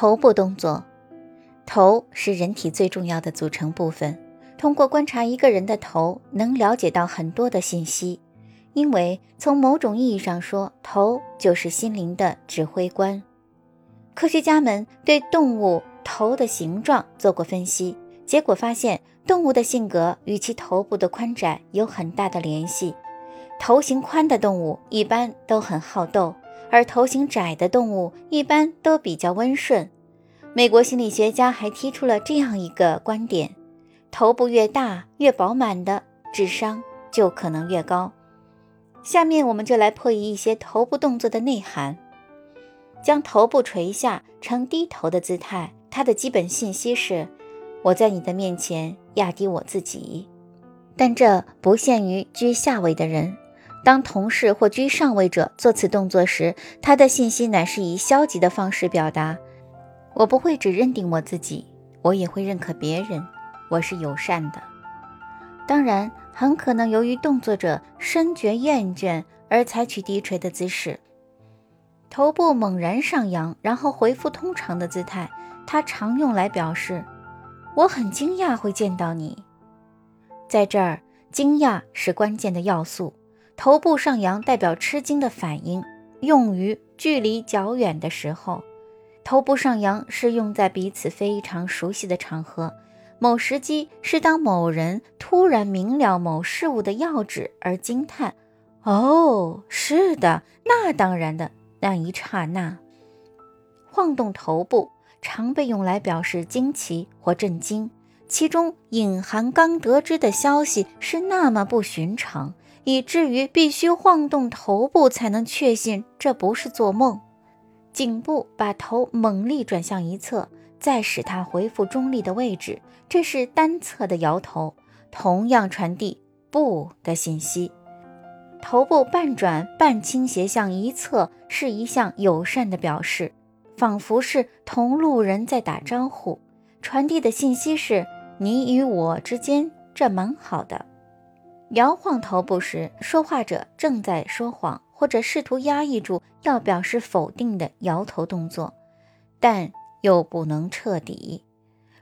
头部动作，头是人体最重要的组成部分。通过观察一个人的头，能了解到很多的信息。因为从某种意义上说，头就是心灵的指挥官。科学家们对动物头的形状做过分析，结果发现，动物的性格与其头部的宽窄有很大的联系。头型宽的动物一般都很好斗。而头型窄的动物一般都比较温顺。美国心理学家还提出了这样一个观点：头部越大、越饱满的，智商就可能越高。下面我们就来破译一些头部动作的内涵。将头部垂下呈低头的姿态，它的基本信息是：我在你的面前压低我自己。但这不限于居下位的人。当同事或居上位者做此动作时，他的信息乃是以消极的方式表达。我不会只认定我自己，我也会认可别人。我是友善的。当然，很可能由于动作者深觉厌倦而采取低垂的姿势，头部猛然上扬，然后恢复通常的姿态。它常用来表示我很惊讶会见到你。在这儿，惊讶是关键的要素。头部上扬代表吃惊的反应，用于距离较远的时候。头部上扬是用在彼此非常熟悉的场合。某时机是当某人突然明了某事物的要旨而惊叹：“哦，是的，那当然的。”那一刹那，晃动头部常被用来表示惊奇或震惊，其中隐含刚得知的消息是那么不寻常。以至于必须晃动头部才能确信这不是做梦。颈部把头猛力转向一侧，再使它恢复中立的位置，这是单侧的摇头，同样传递“不”的信息。头部半转半倾斜向一侧是一项友善的表示，仿佛是同路人在打招呼，传递的信息是你与我之间这蛮好的。摇晃头部时，说话者正在说谎，或者试图压抑住要表示否定的摇头动作，但又不能彻底。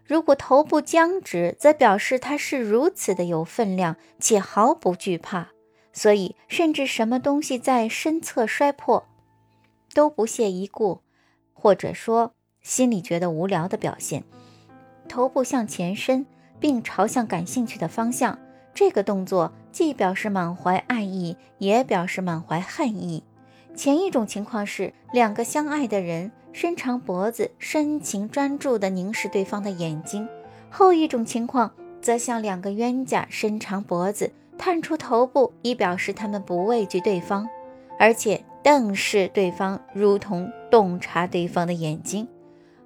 如果头部僵直，则表示他是如此的有分量且毫不惧怕，所以甚至什么东西在身侧摔破都不屑一顾，或者说心里觉得无聊的表现。头部向前伸，并朝向感兴趣的方向。这个动作既表示满怀爱意，也表示满怀恨意。前一种情况是两个相爱的人伸长脖子，深情专注地凝视对方的眼睛；后一种情况则像两个冤家伸长脖子，探出头部，以表示他们不畏惧对方，而且瞪视对方，如同洞察对方的眼睛。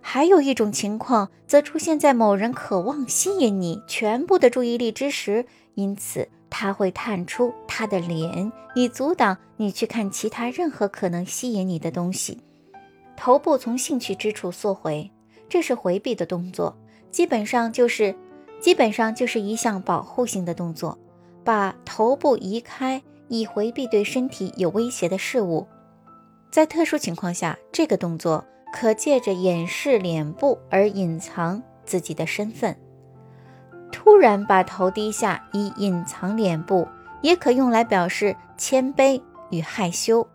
还有一种情况，则出现在某人渴望吸引你全部的注意力之时，因此他会探出他的脸，以阻挡你去看其他任何可能吸引你的东西。头部从兴趣之处缩回，这是回避的动作，基本上就是基本上就是一项保护性的动作，把头部移开，以回避对身体有威胁的事物。在特殊情况下，这个动作。可借着掩饰脸部而隐藏自己的身份，突然把头低下以隐藏脸部，也可用来表示谦卑与害羞。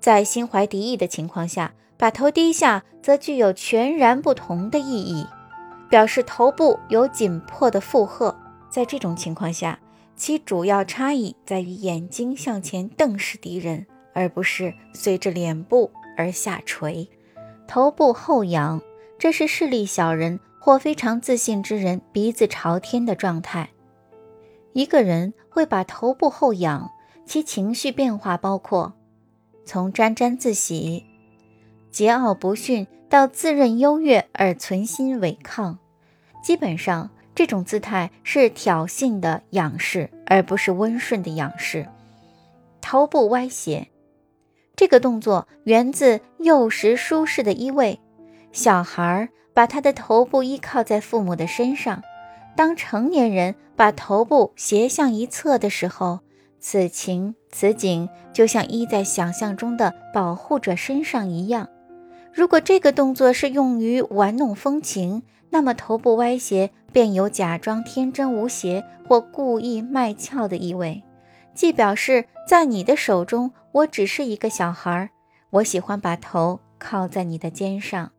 在心怀敌意的情况下，把头低下则具有全然不同的意义，表示头部有紧迫的负荷。在这种情况下，其主要差异在于眼睛向前瞪视敌人，而不是随着脸部而下垂。头部后仰，这是势力小人或非常自信之人鼻子朝天的状态。一个人会把头部后仰，其情绪变化包括从沾沾自喜、桀骜不驯到自认优越而存心违抗。基本上，这种姿态是挑衅的仰视，而不是温顺的仰视。头部歪斜。这个动作源自幼时舒适的依偎。小孩把他的头部依靠在父母的身上，当成年人把头部斜向一侧的时候，此情此景就像依在想象中的保护者身上一样。如果这个动作是用于玩弄风情，那么头部歪斜便有假装天真无邪或故意卖俏的意味，既表示在你的手中我只是一个小孩，我喜欢把头靠在你的肩上。